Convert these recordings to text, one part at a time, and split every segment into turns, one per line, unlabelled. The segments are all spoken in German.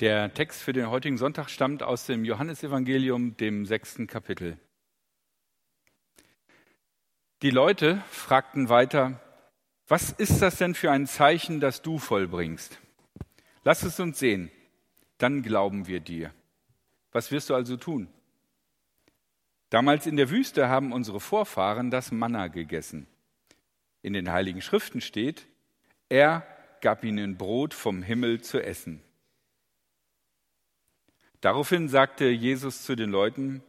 Der Text für den heutigen Sonntag stammt aus dem Johannesevangelium, dem sechsten Kapitel. Die Leute fragten weiter, was ist das denn für ein Zeichen, das du vollbringst? Lass es uns sehen, dann glauben wir dir. Was wirst du also tun? Damals in der Wüste haben unsere Vorfahren das Manna gegessen. In den heiligen Schriften steht, er gab ihnen Brot vom Himmel zu essen. Daraufhin sagte Jesus zu den Leuten,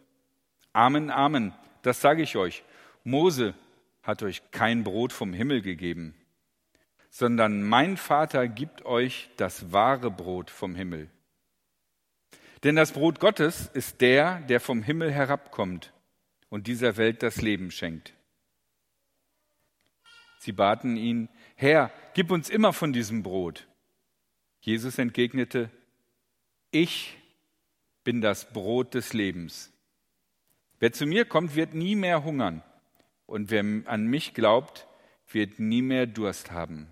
Amen, Amen, das sage ich euch, Mose hat euch kein Brot vom Himmel gegeben, sondern mein Vater gibt euch das wahre Brot vom Himmel. Denn das Brot Gottes ist der, der vom Himmel herabkommt und dieser Welt das Leben schenkt. Sie baten ihn, Herr, gib uns immer von diesem Brot. Jesus entgegnete, ich bin das Brot des Lebens. Wer zu mir kommt, wird nie mehr hungern, und wer an mich glaubt, wird nie mehr Durst haben.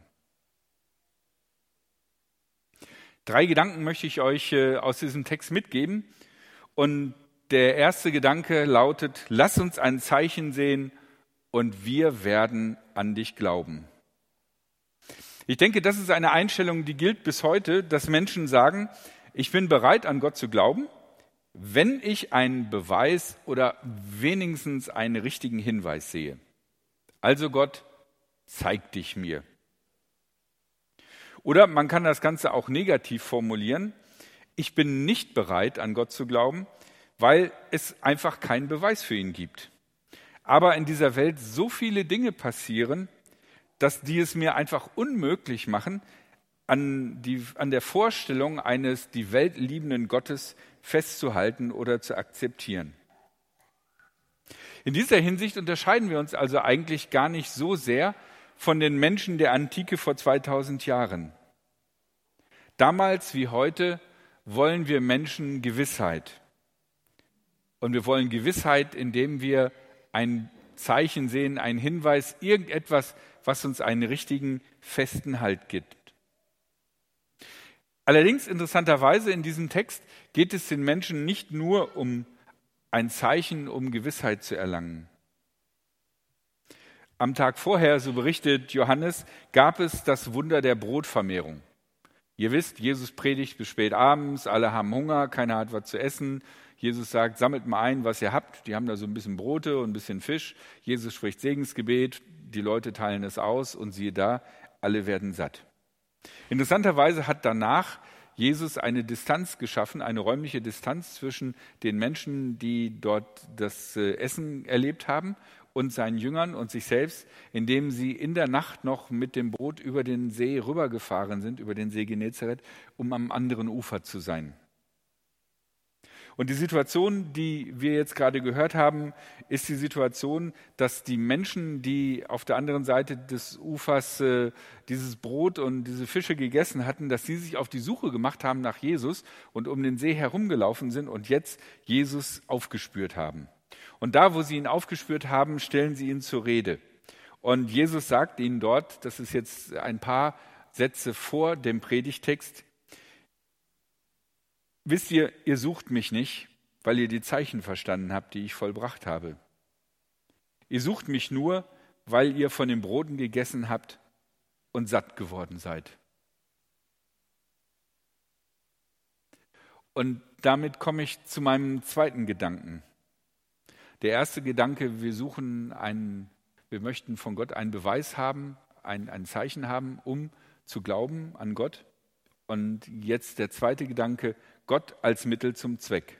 Drei Gedanken möchte ich euch äh, aus diesem Text mitgeben. Und der erste Gedanke lautet, lass uns ein Zeichen sehen und wir werden an dich glauben. Ich denke, das ist eine Einstellung, die gilt bis heute, dass Menschen sagen, ich bin bereit, an Gott zu glauben, wenn ich einen Beweis oder wenigstens einen richtigen Hinweis sehe. Also Gott, zeig dich mir. Oder man kann das Ganze auch negativ formulieren. Ich bin nicht bereit, an Gott zu glauben, weil es einfach keinen Beweis für ihn gibt. Aber in dieser Welt so viele Dinge passieren, dass die es mir einfach unmöglich machen, an, die, an der Vorstellung eines die Welt liebenden Gottes festzuhalten oder zu akzeptieren. In dieser Hinsicht unterscheiden wir uns also eigentlich gar nicht so sehr von den Menschen der Antike vor 2000 Jahren. Damals wie heute wollen wir Menschen Gewissheit. Und wir wollen Gewissheit, indem wir ein Zeichen sehen, einen Hinweis, irgendetwas, was uns einen richtigen, festen Halt gibt. Allerdings interessanterweise in diesem Text geht es den Menschen nicht nur um ein Zeichen, um Gewissheit zu erlangen. Am Tag vorher, so berichtet Johannes, gab es das Wunder der Brotvermehrung. Ihr wisst, Jesus predigt bis spät abends, alle haben Hunger, keiner hat was zu essen. Jesus sagt, sammelt mal ein, was ihr habt. Die haben da so ein bisschen Brote und ein bisschen Fisch. Jesus spricht Segensgebet, die Leute teilen es aus und siehe da, alle werden satt. Interessanterweise hat danach Jesus eine Distanz geschaffen, eine räumliche Distanz zwischen den Menschen, die dort das äh, Essen erlebt haben und seinen Jüngern und sich selbst, indem sie in der Nacht noch mit dem Boot über den See rübergefahren sind, über den See Genezareth, um am anderen Ufer zu sein. Und die Situation, die wir jetzt gerade gehört haben, ist die Situation, dass die Menschen, die auf der anderen Seite des Ufers äh, dieses Brot und diese Fische gegessen hatten, dass sie sich auf die Suche gemacht haben nach Jesus und um den See herumgelaufen sind und jetzt Jesus aufgespürt haben. Und da, wo sie ihn aufgespürt haben, stellen sie ihn zur Rede. Und Jesus sagt ihnen dort, das ist jetzt ein paar Sätze vor dem Predigtext, wisst ihr, ihr sucht mich nicht, weil ihr die Zeichen verstanden habt, die ich vollbracht habe. Ihr sucht mich nur, weil ihr von den Broten gegessen habt und satt geworden seid. Und damit komme ich zu meinem zweiten Gedanken. Der erste Gedanke, wir suchen einen, wir möchten von Gott einen Beweis haben, ein, ein Zeichen haben, um zu glauben an Gott. Und jetzt der zweite Gedanke, Gott als Mittel zum Zweck.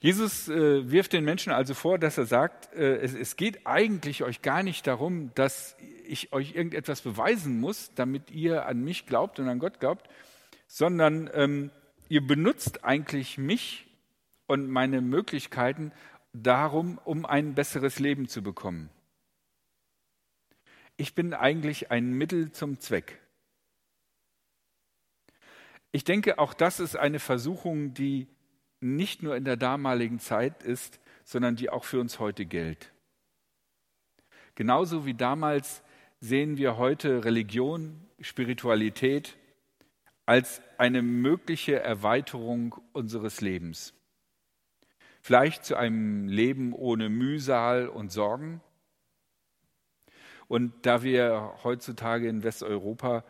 Jesus äh, wirft den Menschen also vor, dass er sagt, äh, es, es, geht eigentlich euch gar nicht darum, dass ich euch irgendetwas beweisen muss, damit ihr an mich glaubt und an Gott glaubt, sondern ähm, ihr benutzt eigentlich mich und meine Möglichkeiten darum, um ein besseres Leben zu bekommen. Ich bin eigentlich ein Mittel zum Zweck. Ich denke, auch das ist eine Versuchung, die nicht nur in der damaligen Zeit ist, sondern die auch für uns heute gilt. Genauso wie damals sehen wir heute Religion, Spiritualität als eine mögliche Erweiterung unseres Lebens. Vielleicht zu einem Leben ohne Mühsal und Sorgen. Und da wir heutzutage in Westeuropa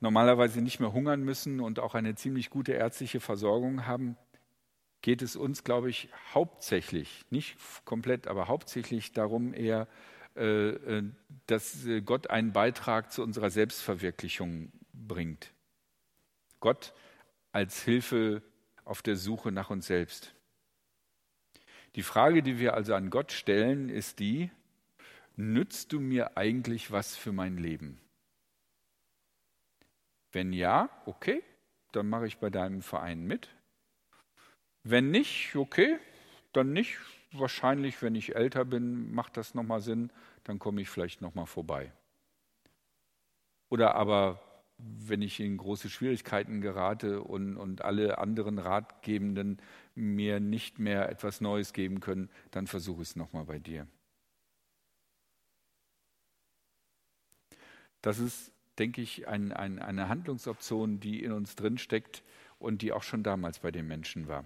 normalerweise nicht mehr hungern müssen und auch eine ziemlich gute ärztliche Versorgung haben, geht es uns, glaube ich, hauptsächlich, nicht komplett, aber hauptsächlich darum eher, äh, äh, dass Gott einen Beitrag zu unserer Selbstverwirklichung bringt. Gott als Hilfe auf der Suche nach uns selbst. Die Frage, die wir also an Gott stellen, ist die, nützt du mir eigentlich was für mein Leben? Wenn ja, okay, dann mache ich bei deinem Verein mit. Wenn nicht, okay, dann nicht. Wahrscheinlich, wenn ich älter bin, macht das nochmal Sinn, dann komme ich vielleicht nochmal vorbei. Oder aber, wenn ich in große Schwierigkeiten gerate und, und alle anderen Ratgebenden mir nicht mehr etwas Neues geben können, dann versuche ich es nochmal bei dir. Das ist, denke ich, ein, ein, eine Handlungsoption, die in uns drinsteckt und die auch schon damals bei den Menschen war.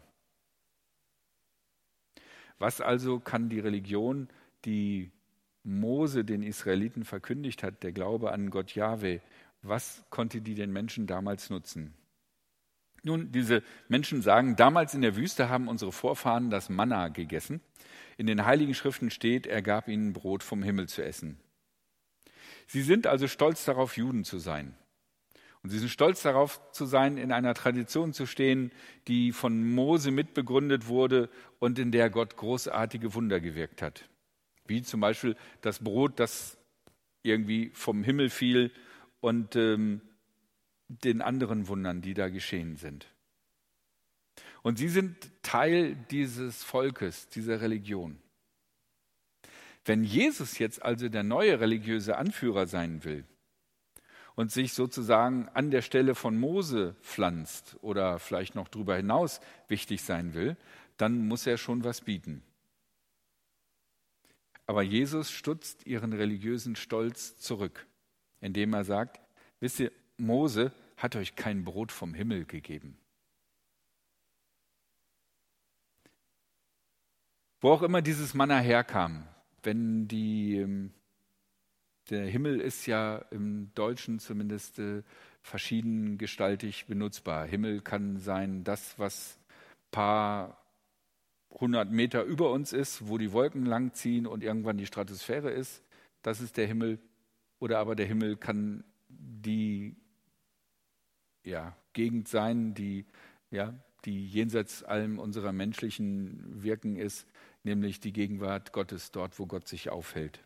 Was also kann die Religion, die Mose den Israeliten verkündigt hat, der Glaube an Gott Jahwe, was konnte die den Menschen damals nutzen? Nun, diese Menschen sagen, damals in der Wüste haben unsere Vorfahren das Manna gegessen. In den Heiligen Schriften steht, er gab ihnen Brot vom Himmel zu essen. Sie sind also stolz darauf, Juden zu sein. Und sie sind stolz darauf zu sein, in einer Tradition zu stehen, die von Mose mitbegründet wurde und in der Gott großartige Wunder gewirkt hat. Wie zum Beispiel das Brot, das irgendwie vom Himmel fiel und ähm, den anderen Wundern, die da geschehen sind. Und sie sind Teil dieses Volkes, dieser Religion. Wenn Jesus jetzt also der neue religiöse Anführer sein will, und sich sozusagen an der Stelle von Mose pflanzt oder vielleicht noch darüber hinaus wichtig sein will, dann muss er schon was bieten. Aber Jesus stutzt ihren religiösen Stolz zurück, indem er sagt, wisst ihr, Mose hat euch kein Brot vom Himmel gegeben. Wo auch immer dieses Manna herkam, wenn die ähm, der Himmel ist ja im Deutschen zumindest äh, verschieden gestaltig benutzbar. Himmel kann sein das, was paar hundert Meter über uns ist, wo die Wolken langziehen und irgendwann die Stratosphäre ist. Das ist der Himmel. Oder aber der Himmel kann die ja, Gegend sein, die, ja, die jenseits allem unserer menschlichen Wirken ist, nämlich die Gegenwart Gottes dort, wo Gott sich aufhält.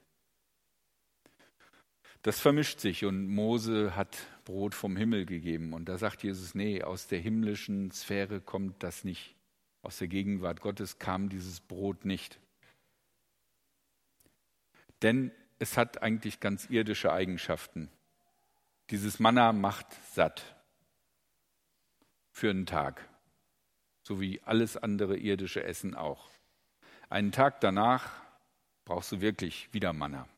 Das vermischt sich und Mose hat Brot vom Himmel gegeben. Und da sagt Jesus, nee, aus der himmlischen Sphäre kommt das nicht. Aus der Gegenwart Gottes kam dieses Brot nicht. Denn es hat eigentlich ganz irdische Eigenschaften. Dieses Manna macht satt für einen Tag, so wie alles andere irdische Essen auch. Einen Tag danach brauchst du wirklich wieder Manna.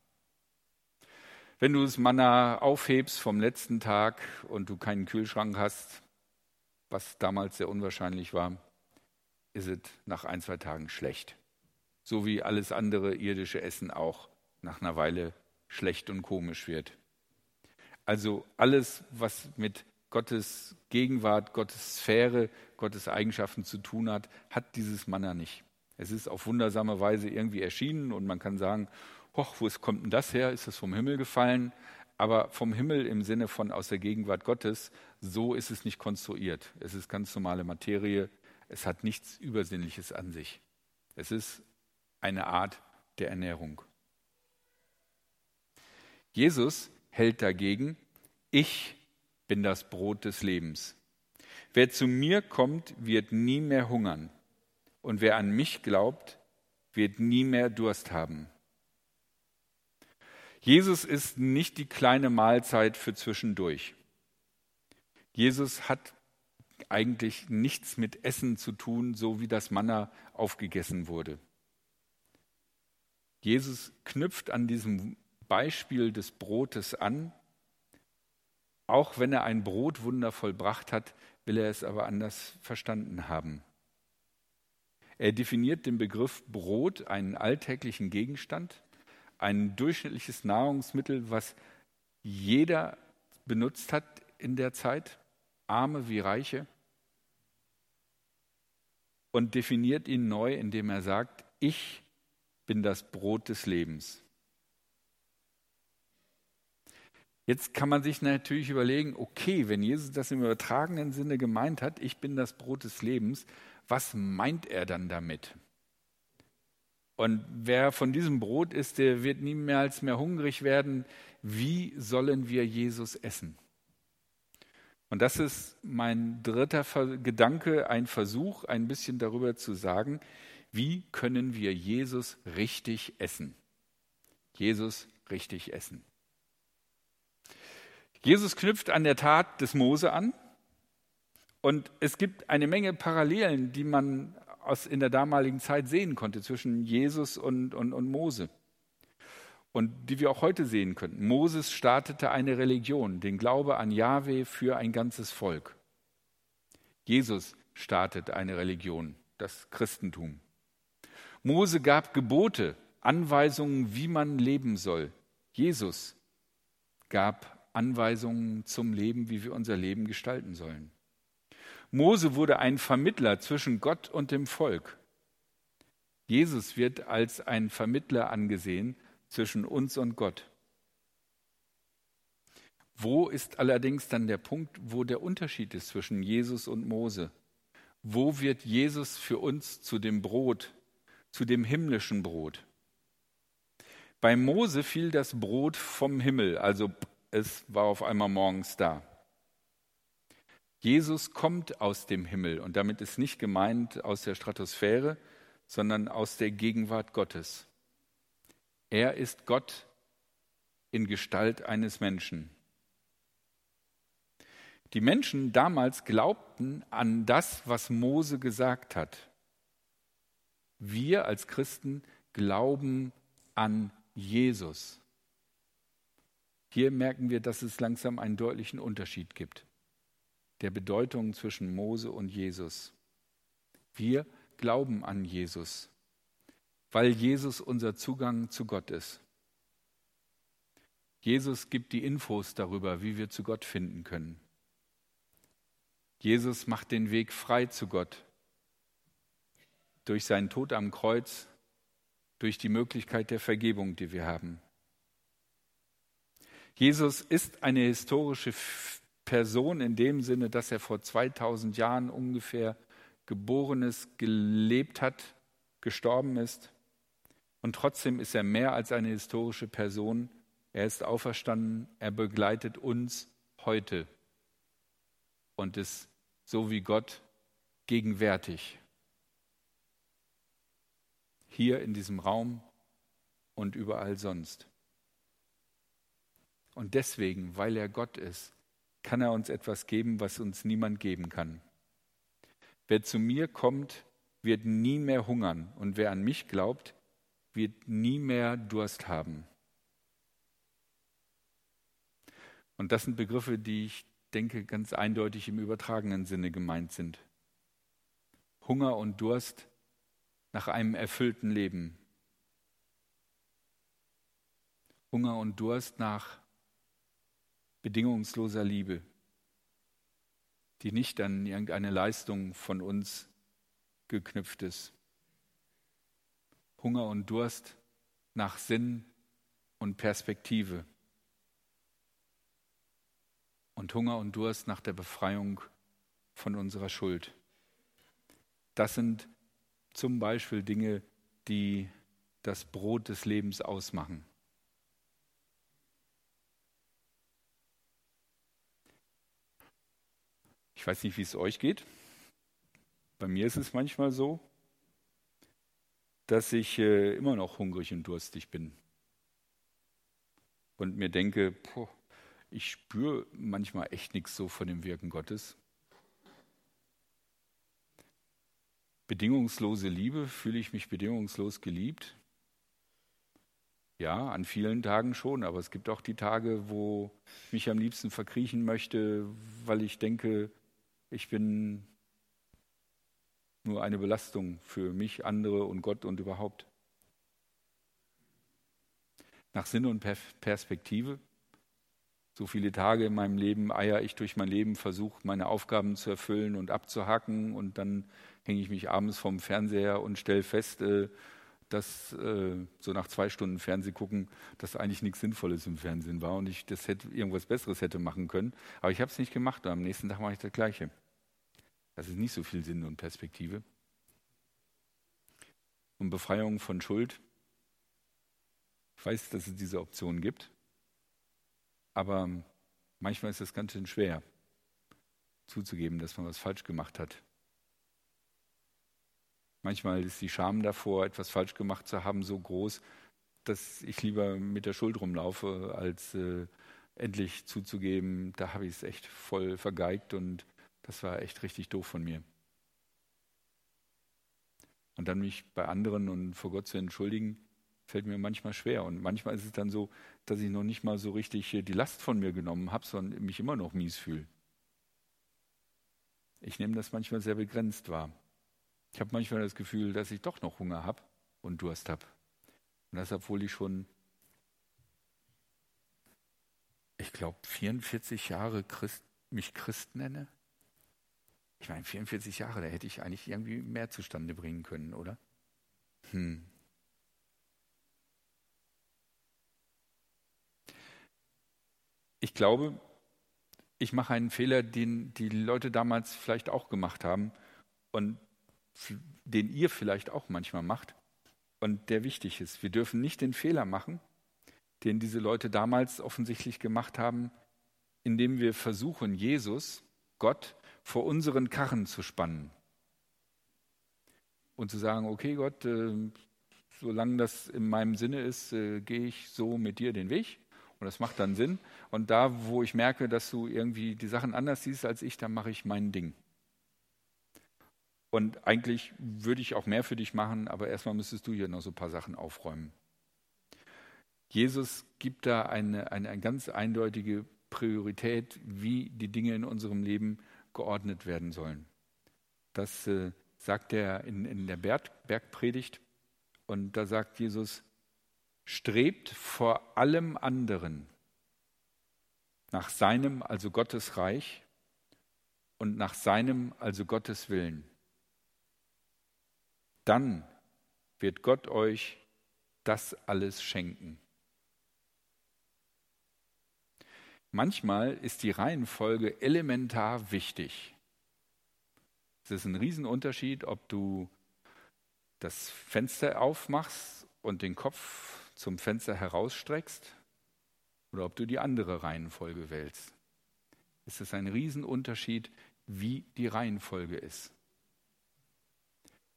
Wenn du das Manna aufhebst vom letzten Tag und du keinen Kühlschrank hast, was damals sehr unwahrscheinlich war, ist es nach ein, zwei Tagen schlecht. So wie alles andere irdische Essen auch nach einer Weile schlecht und komisch wird. Also alles, was mit Gottes Gegenwart, Gottes Sphäre, Gottes Eigenschaften zu tun hat, hat dieses Manna nicht. Es ist auf wundersame Weise irgendwie erschienen und man kann sagen, hoch, wo kommt denn das her? Ist das vom Himmel gefallen? Aber vom Himmel im Sinne von aus der Gegenwart Gottes, so ist es nicht konstruiert. Es ist ganz normale Materie. Es hat nichts Übersinnliches an sich. Es ist eine Art der Ernährung. Jesus hält dagegen, ich bin das Brot des Lebens. Wer zu mir kommt, wird nie mehr hungern. Und wer an mich glaubt, wird nie mehr Durst haben. Jesus ist nicht die kleine Mahlzeit für zwischendurch. Jesus hat eigentlich nichts mit Essen zu tun, so wie das Manna aufgegessen wurde. Jesus knüpft an diesem Beispiel des Brotes an, auch wenn er ein Brotwunder vollbracht hat, will er es aber anders verstanden haben. Er definiert den Begriff Brot, einen alltäglichen Gegenstand, ein durchschnittliches Nahrungsmittel, was jeder benutzt hat in der Zeit, Arme wie Reiche, und definiert ihn neu, indem er sagt, ich bin das Brot des Lebens. Jetzt kann man sich natürlich überlegen, okay, wenn Jesus das im übertragenen Sinne gemeint hat, ich bin das Brot des Lebens, was meint er dann damit? Und wer von diesem Brot isst, der wird niemals mehr hungrig werden. Wie sollen wir Jesus essen? Und das ist mein dritter Gedanke, ein Versuch, ein bisschen darüber zu sagen, wie können wir Jesus richtig essen? Jesus richtig essen. Jesus knüpft an der Tat des Mose an und es gibt eine Menge Parallelen, die man aus, in der damaligen Zeit sehen konnte zwischen Jesus und, und, und Mose und die wir auch heute sehen könnten. Moses startete eine Religion, den Glaube an Jahwe für ein ganzes Volk. Jesus startet eine Religion, das Christentum. Mose gab Gebote, Anweisungen, wie man leben soll. Jesus gab Anweisungen zum Leben, wie wir unser Leben gestalten sollen. Mose wurde ein Vermittler zwischen Gott und dem Volk. Jesus wird als ein Vermittler angesehen zwischen uns und Gott. Wo ist allerdings dann der Punkt, wo der Unterschied ist zwischen Jesus und Mose? Wo wird Jesus für uns zu dem Brot, zu dem himmlischen Brot? Bei Mose fiel das Brot vom Himmel, also es war auf einmal morgens da. Jesus kommt aus dem Himmel und damit ist nicht gemeint aus der Stratosphäre, sondern aus der Gegenwart Gottes. Er ist Gott in Gestalt eines Menschen. Die Menschen damals glaubten an das, was Mose gesagt hat. Wir als Christen glauben an Jesus. Hier merken wir, dass es langsam einen deutlichen Unterschied gibt der Bedeutung zwischen Mose und Jesus. Wir glauben an Jesus weil Jesus unser Zugang zu Gott ist. Jesus gibt die Infos darüber, wie wir zu Gott finden können. Jesus macht den Weg frei zu Gott durch seinen Tod am Kreuz, durch die Möglichkeit der Vergebung, die wir haben. Jesus ist eine historische Person in dem Sinne, dass er vor 2000 Jahren ungefähr geboren ist, gelebt hat, gestorben ist. Und trotzdem ist er mehr als eine historische Person. Er ist auferstanden, er begleitet uns heute und ist so wie Gott gegenwärtig. Hier in diesem Raum und überall sonst. Und deswegen, weil er Gott ist, kann er uns etwas geben, was uns niemand geben kann. Wer zu mir kommt, wird nie mehr hungern. Und wer an mich glaubt, wird nie mehr Durst haben. Und das sind Begriffe, die ich denke ganz eindeutig im übertragenen Sinne gemeint sind. Hunger und Durst nach einem erfüllten Leben. Hunger und Durst nach bedingungsloser Liebe, die nicht an irgendeine Leistung von uns geknüpft ist. Hunger und Durst nach Sinn und Perspektive. Und Hunger und Durst nach der Befreiung von unserer Schuld. Das sind zum Beispiel Dinge, die das Brot des Lebens ausmachen. Ich weiß nicht, wie es euch geht. Bei mir ist es manchmal so, dass ich äh, immer noch hungrig und durstig bin. Und mir denke, boah, ich spüre manchmal echt nichts so von dem Wirken Gottes. Bedingungslose Liebe, fühle ich mich bedingungslos geliebt? Ja, an vielen Tagen schon, aber es gibt auch die Tage, wo ich mich am liebsten verkriechen möchte, weil ich denke, ich bin nur eine Belastung für mich, andere und Gott und überhaupt. Nach Sinn und Perspektive. So viele Tage in meinem Leben eier ich durch mein Leben, versuche meine Aufgaben zu erfüllen und abzuhacken und dann hänge ich mich abends vom Fernseher und stelle fest, äh, dass äh, so nach zwei Stunden Fernseh gucken, dass eigentlich nichts Sinnvolles im Fernsehen war und ich das hätte irgendwas Besseres hätte machen können. Aber ich habe es nicht gemacht und am nächsten Tag mache ich das Gleiche. Das ist nicht so viel Sinn und Perspektive. Und Befreiung von Schuld. Ich weiß, dass es diese Option gibt, aber manchmal ist es ganz schön schwer zuzugeben, dass man was falsch gemacht hat. Manchmal ist die Scham davor, etwas falsch gemacht zu haben, so groß, dass ich lieber mit der Schuld rumlaufe, als äh, endlich zuzugeben, da habe ich es echt voll vergeigt und das war echt richtig doof von mir. Und dann mich bei anderen und vor Gott zu entschuldigen, fällt mir manchmal schwer. Und manchmal ist es dann so, dass ich noch nicht mal so richtig die Last von mir genommen habe, sondern mich immer noch mies fühle. Ich nehme das manchmal sehr begrenzt wahr. Ich habe manchmal das Gefühl, dass ich doch noch Hunger habe und Durst habe. Und das, obwohl ich schon, ich glaube, 44 Jahre Christ, mich Christ nenne. Ich meine, 44 Jahre, da hätte ich eigentlich irgendwie mehr zustande bringen können, oder? Hm. Ich glaube, ich mache einen Fehler, den die Leute damals vielleicht auch gemacht haben und den ihr vielleicht auch manchmal macht und der wichtig ist. Wir dürfen nicht den Fehler machen, den diese Leute damals offensichtlich gemacht haben, indem wir versuchen, Jesus, Gott, vor unseren Karren zu spannen. Und zu sagen, okay Gott, äh, solange das in meinem Sinne ist, äh, gehe ich so mit dir den Weg. Und das macht dann Sinn. Und da, wo ich merke, dass du irgendwie die Sachen anders siehst als ich, dann mache ich mein Ding. Und eigentlich würde ich auch mehr für dich machen, aber erstmal müsstest du hier noch so ein paar Sachen aufräumen. Jesus gibt da eine, eine, eine ganz eindeutige Priorität, wie die Dinge in unserem Leben geordnet werden sollen. Das äh, sagt er in, in der Berg, Bergpredigt. Und da sagt Jesus, strebt vor allem anderen nach seinem, also Gottes Reich und nach seinem, also Gottes Willen. Dann wird Gott euch das alles schenken. Manchmal ist die Reihenfolge elementar wichtig. Es ist ein Riesenunterschied, ob du das Fenster aufmachst und den Kopf zum Fenster herausstreckst oder ob du die andere Reihenfolge wählst. Es ist ein Riesenunterschied, wie die Reihenfolge ist.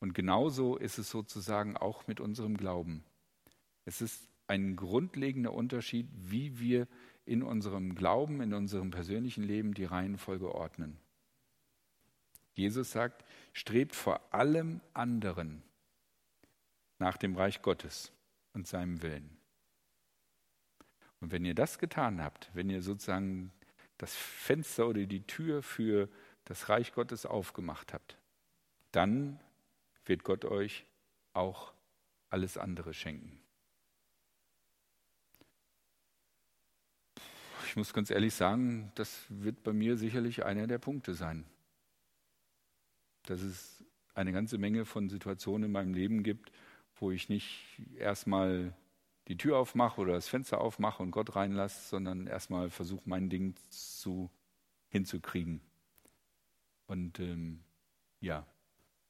Und genauso ist es sozusagen auch mit unserem Glauben. Es ist ein grundlegender Unterschied, wie wir in unserem Glauben, in unserem persönlichen Leben die Reihenfolge ordnen. Jesus sagt, strebt vor allem anderen nach dem Reich Gottes und seinem Willen. Und wenn ihr das getan habt, wenn ihr sozusagen das Fenster oder die Tür für das Reich Gottes aufgemacht habt, dann wird Gott euch auch alles andere schenken. ich muss ganz ehrlich sagen, das wird bei mir sicherlich einer der Punkte sein. Dass es eine ganze Menge von Situationen in meinem Leben gibt, wo ich nicht erstmal die Tür aufmache oder das Fenster aufmache und Gott reinlasse, sondern erstmal versuche, mein Ding zu, hinzukriegen. Und ähm, ja,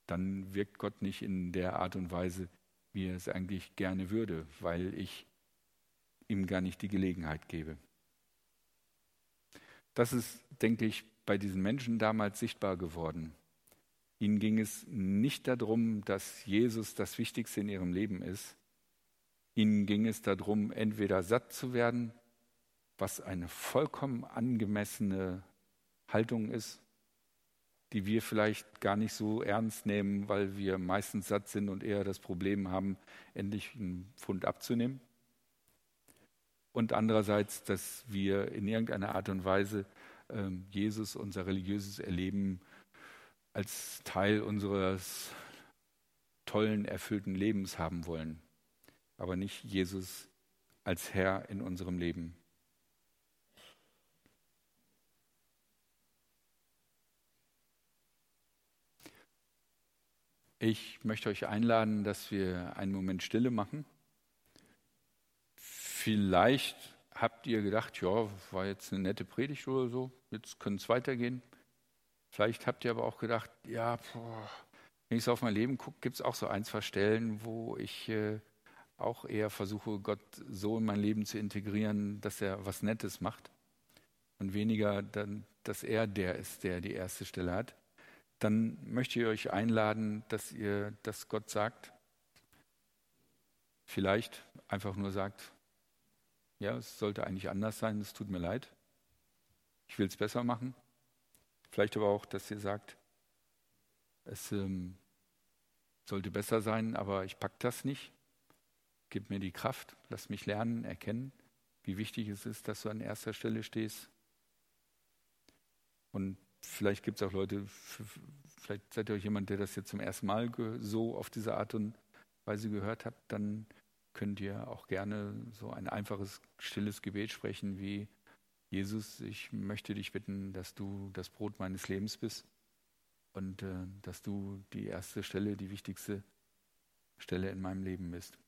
dann wirkt Gott nicht in der Art und Weise, wie er es eigentlich gerne würde, weil ich ihm gar nicht die Gelegenheit gebe. Das ist, denke ich, bei diesen Menschen damals sichtbar geworden. Ihnen ging es nicht darum, dass Jesus das Wichtigste in ihrem Leben ist. Ihnen ging es darum, entweder satt zu werden, was eine vollkommen angemessene Haltung ist, die wir vielleicht gar nicht so ernst nehmen, weil wir meistens satt sind und eher das Problem haben, endlich einen Pfund abzunehmen. und andererseits, dass wir in irgendeiner Art und Weise ähm, Jesus, unser religiöses Erleben als Teil unseres tollen, erfüllten Lebens haben wollen, aber nicht Jesus als Herr in unserem Leben. Ich möchte euch einladen, dass wir einen Moment Stille machen. Vielleicht habt ihr gedacht, ja, war jetzt eine nette Predigt oder so, jetzt können es weitergehen. Vielleicht habt ihr aber auch gedacht, ja, boah, wenn ich so auf mein Leben gucke, gibt es auch so ein, zwei Stellen, wo ich äh, auch eher versuche, Gott so in mein Leben zu integrieren, dass er was Nettes macht und weniger, dann, dass er der ist, der die erste Stelle hat dann möchte ich euch einladen, dass ihr das Gott sagt. Vielleicht einfach nur sagt, ja, es sollte eigentlich anders sein, es tut mir leid. Ich will es besser machen. Vielleicht aber auch, dass ihr sagt, es ähm, sollte besser sein, aber ich packe das nicht. Gib mir die Kraft, lass mich lernen, erkennen, wie wichtig es ist, dass du an erster Stelle stehst. Und vielleicht gibt es auch Leute, vielleicht seid ihr auch jemand, der das jetzt zum ersten Mal so auf diese Art und Weise gehört hat, dann könnt ihr auch gerne so ein einfaches, stilles Gebet sprechen wie Jesus, ich möchte dich bitten, dass du das Brot meines Lebens bist und äh, dass du die erste Stelle, die wichtigste Stelle in meinem Leben bist.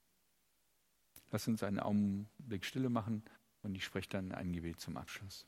Lass uns einen Augenblick Stille machen und ich spreche dann ein Gebet zum Abschluss.